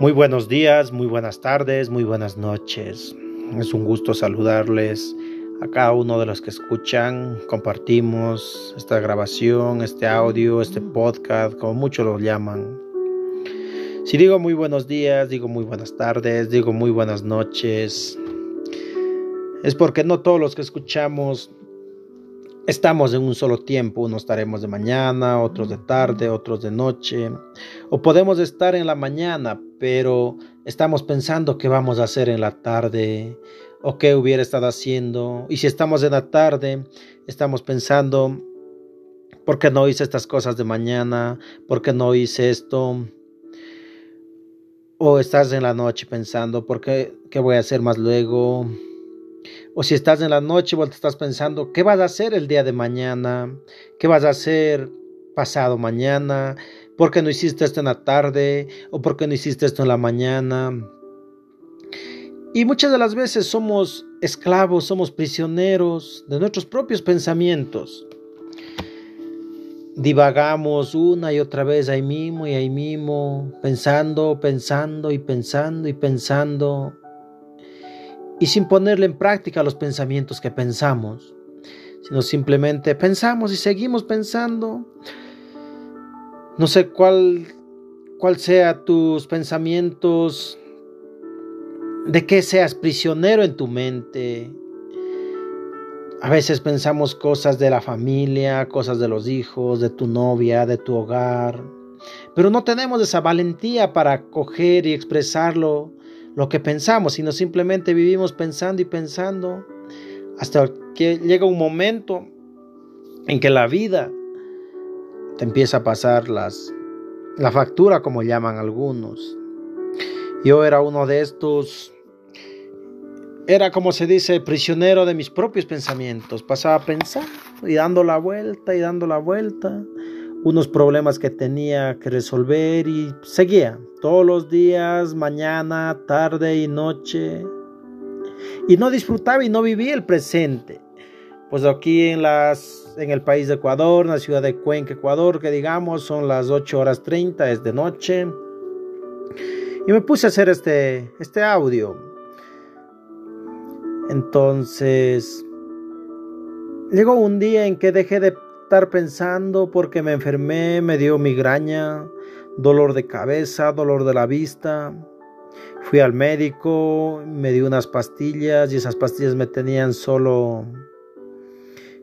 Muy buenos días, muy buenas tardes, muy buenas noches. Es un gusto saludarles a cada uno de los que escuchan. Compartimos esta grabación, este audio, este podcast, como muchos lo llaman. Si digo muy buenos días, digo muy buenas tardes, digo muy buenas noches, es porque no todos los que escuchamos estamos en un solo tiempo. Unos estaremos de mañana, otros de tarde, otros de noche. O podemos estar en la mañana, pero estamos pensando qué vamos a hacer en la tarde o qué hubiera estado haciendo. Y si estamos en la tarde, estamos pensando, ¿por qué no hice estas cosas de mañana? ¿Por qué no hice esto? O estás en la noche pensando, ¿por qué, qué voy a hacer más luego? O si estás en la noche, vos te estás pensando, ¿qué vas a hacer el día de mañana? ¿Qué vas a hacer pasado mañana? ¿Por qué no hiciste esto en la tarde? ¿O por qué no hiciste esto en la mañana? Y muchas de las veces somos esclavos, somos prisioneros de nuestros propios pensamientos divagamos una y otra vez ahí mismo y ahí mismo, pensando, pensando y pensando y pensando, y sin ponerle en práctica los pensamientos que pensamos, sino simplemente pensamos y seguimos pensando. No sé cuál, cuál sea tus pensamientos, de que seas prisionero en tu mente, a veces pensamos cosas de la familia, cosas de los hijos, de tu novia, de tu hogar, pero no tenemos esa valentía para coger y expresarlo lo que pensamos, sino simplemente vivimos pensando y pensando hasta que llega un momento en que la vida te empieza a pasar las, la factura, como llaman algunos. Yo era uno de estos era como se dice, prisionero de mis propios pensamientos. Pasaba pensando y dando la vuelta y dando la vuelta. Unos problemas que tenía que resolver y seguía todos los días, mañana, tarde y noche. Y no disfrutaba y no vivía el presente. Pues aquí en, las, en el país de Ecuador, en la ciudad de Cuenca, Ecuador, que digamos son las 8 horas 30, es de noche. Y me puse a hacer este, este audio entonces, llegó un día en que dejé de estar pensando porque me enfermé, me dio migraña, dolor de cabeza, dolor de la vista. Fui al médico, me dio unas pastillas y esas pastillas me tenían solo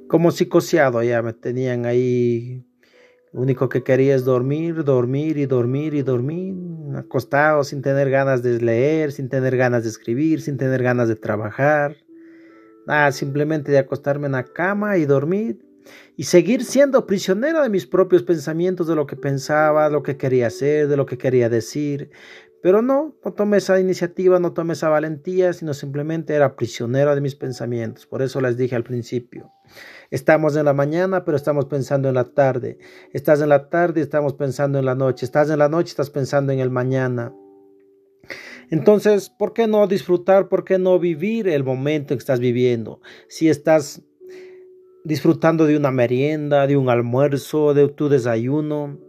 como psicoseado, ya me tenían ahí. Lo único que quería es dormir, dormir y dormir y dormir, acostado sin tener ganas de leer, sin tener ganas de escribir, sin tener ganas de trabajar. Nada, simplemente de acostarme en la cama y dormir y seguir siendo prisionero de mis propios pensamientos, de lo que pensaba, lo que quería hacer, de lo que quería decir. Pero no, no tomé esa iniciativa, no tomé esa valentía, sino simplemente era prisionero de mis pensamientos. Por eso les dije al principio, estamos en la mañana, pero estamos pensando en la tarde. Estás en la tarde, estamos pensando en la noche. Estás en la noche, estás pensando en el mañana. Entonces, ¿por qué no disfrutar? ¿Por qué no vivir el momento en que estás viviendo? Si estás disfrutando de una merienda, de un almuerzo, de tu desayuno,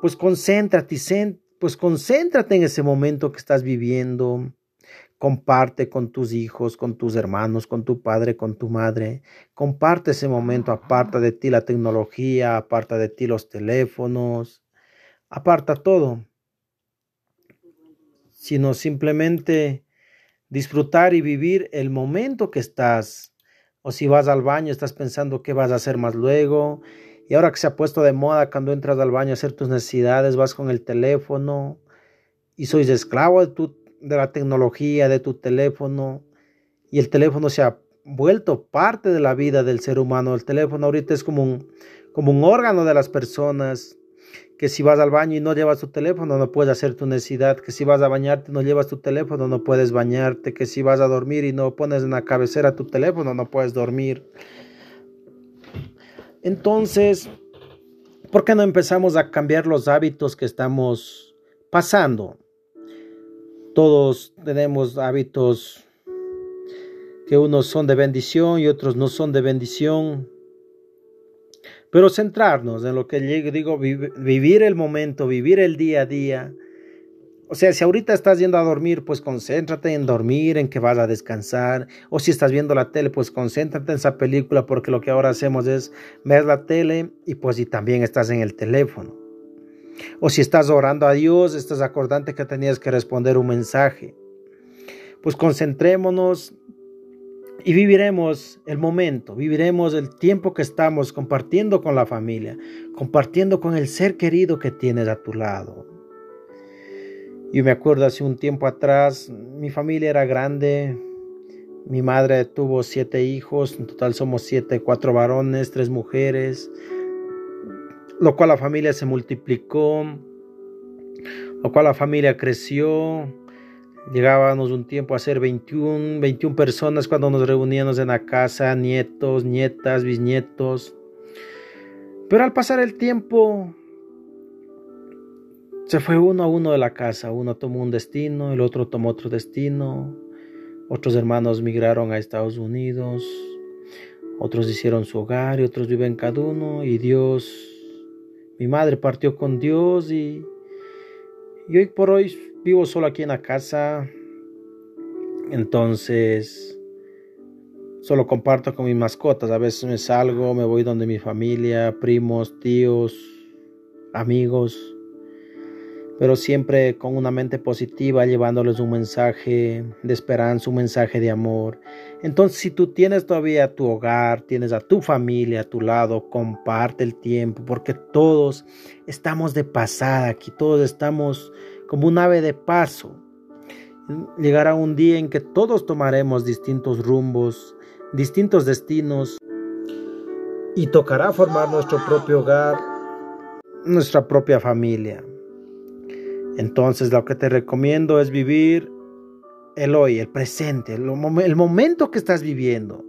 pues concéntrate, pues concéntrate en ese momento que estás viviendo. Comparte con tus hijos, con tus hermanos, con tu padre, con tu madre. Comparte ese momento, aparta de ti la tecnología, aparta de ti los teléfonos, aparta todo sino simplemente disfrutar y vivir el momento que estás. O si vas al baño, estás pensando qué vas a hacer más luego. Y ahora que se ha puesto de moda cuando entras al baño a hacer tus necesidades, vas con el teléfono y sois esclavo de, tu, de la tecnología, de tu teléfono. Y el teléfono se ha vuelto parte de la vida del ser humano. El teléfono ahorita es como un, como un órgano de las personas que si vas al baño y no llevas tu teléfono no puedes hacer tu necesidad, que si vas a bañarte no llevas tu teléfono no puedes bañarte, que si vas a dormir y no pones en la cabecera tu teléfono no puedes dormir. Entonces, ¿por qué no empezamos a cambiar los hábitos que estamos pasando? Todos tenemos hábitos que unos son de bendición y otros no son de bendición. Pero centrarnos en lo que digo, vivir el momento, vivir el día a día, O sea, si ahorita estás yendo a dormir, pues concéntrate en dormir, en que vas a descansar. O si estás viendo la tele, pues concéntrate en esa película, porque lo que ahora hacemos es ver la tele y pues también estás en el teléfono. O si estás orando a Dios, estás acordante que tenías que responder un mensaje. Pues concentrémonos y viviremos el momento, viviremos el tiempo que estamos compartiendo con la familia, compartiendo con el ser querido que tienes a tu lado. Yo me acuerdo hace un tiempo atrás, mi familia era grande, mi madre tuvo siete hijos, en total somos siete, cuatro varones, tres mujeres, lo cual la familia se multiplicó, lo cual la familia creció. Llegábamos un tiempo a ser 21, 21 personas cuando nos reuníamos en la casa, nietos, nietas, bisnietos. Pero al pasar el tiempo, se fue uno a uno de la casa, uno tomó un destino, el otro tomó otro destino, otros hermanos migraron a Estados Unidos, otros hicieron su hogar y otros viven cada uno. Y Dios, mi madre partió con Dios y, y hoy por hoy vivo solo aquí en la casa, entonces solo comparto con mis mascotas, a veces me salgo, me voy donde mi familia, primos, tíos, amigos pero siempre con una mente positiva, llevándoles un mensaje de esperanza, un mensaje de amor. Entonces, si tú tienes todavía tu hogar, tienes a tu familia a tu lado, comparte el tiempo, porque todos estamos de pasada aquí, todos estamos como un ave de paso. Llegará un día en que todos tomaremos distintos rumbos, distintos destinos, y tocará formar nuestro propio hogar, nuestra propia familia. Entonces lo que te recomiendo es vivir el hoy, el presente, el, momento que estás viviendo.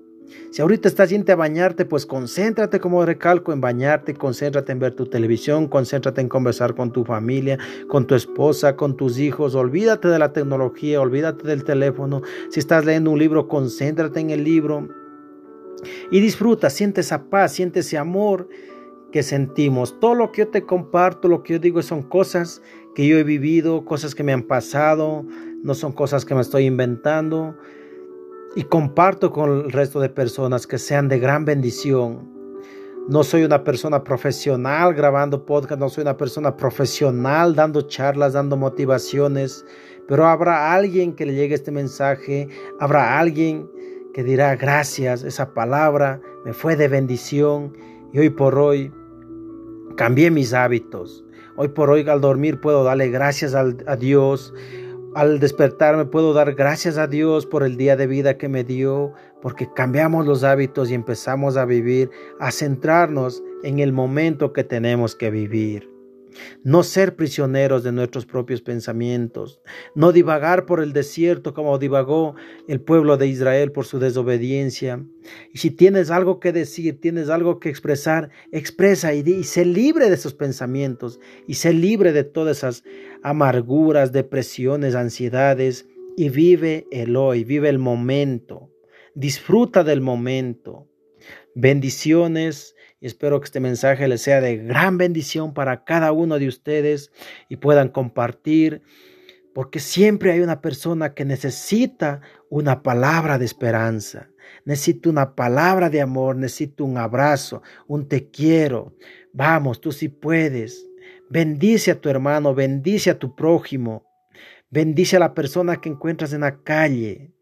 Si ahorita estás yendo a bañarte, pues concéntrate, como recalco, en bañarte, concéntrate en ver tu televisión, concéntrate en conversar con tu familia, con tu esposa, con tus hijos. Olvídate de la tecnología, olvídate del teléfono. Si estás leyendo un libro, concéntrate en el libro y disfruta, siente esa paz, siente ese amor que sentimos. Todo lo que yo te comparto, lo que yo digo son cosas que yo he vivido, cosas que me han pasado, no son cosas que me estoy inventando. Y comparto con el resto de personas que sean de gran bendición. No soy una persona profesional grabando podcast, no soy una persona profesional dando charlas, dando motivaciones, pero habrá alguien que le llegue este mensaje, habrá alguien que dirá gracias, esa palabra me fue de bendición y hoy por hoy cambié mis hábitos. Hoy por hoy al dormir puedo darle gracias a Dios. Al despertarme puedo dar gracias a Dios por el día de vida que me dio, porque cambiamos los hábitos y empezamos a vivir, a centrarnos en el momento que tenemos que vivir no ser prisioneros de nuestros propios pensamientos, no divagar por el desierto como divagó el pueblo de Israel por su desobediencia. Y si tienes algo que decir, tienes algo que expresar, expresa y, y sé libre de esos pensamientos y sé libre de todas esas amarguras, depresiones, ansiedades y vive el hoy, vive el momento, disfruta del momento. Bendiciones y espero que este mensaje les sea de gran bendición para cada uno de ustedes y puedan compartir, porque siempre hay una persona que necesita una palabra de esperanza, necesita una palabra de amor, necesita un abrazo, un te quiero. Vamos, tú sí puedes. Bendice a tu hermano, bendice a tu prójimo, bendice a la persona que encuentras en la calle.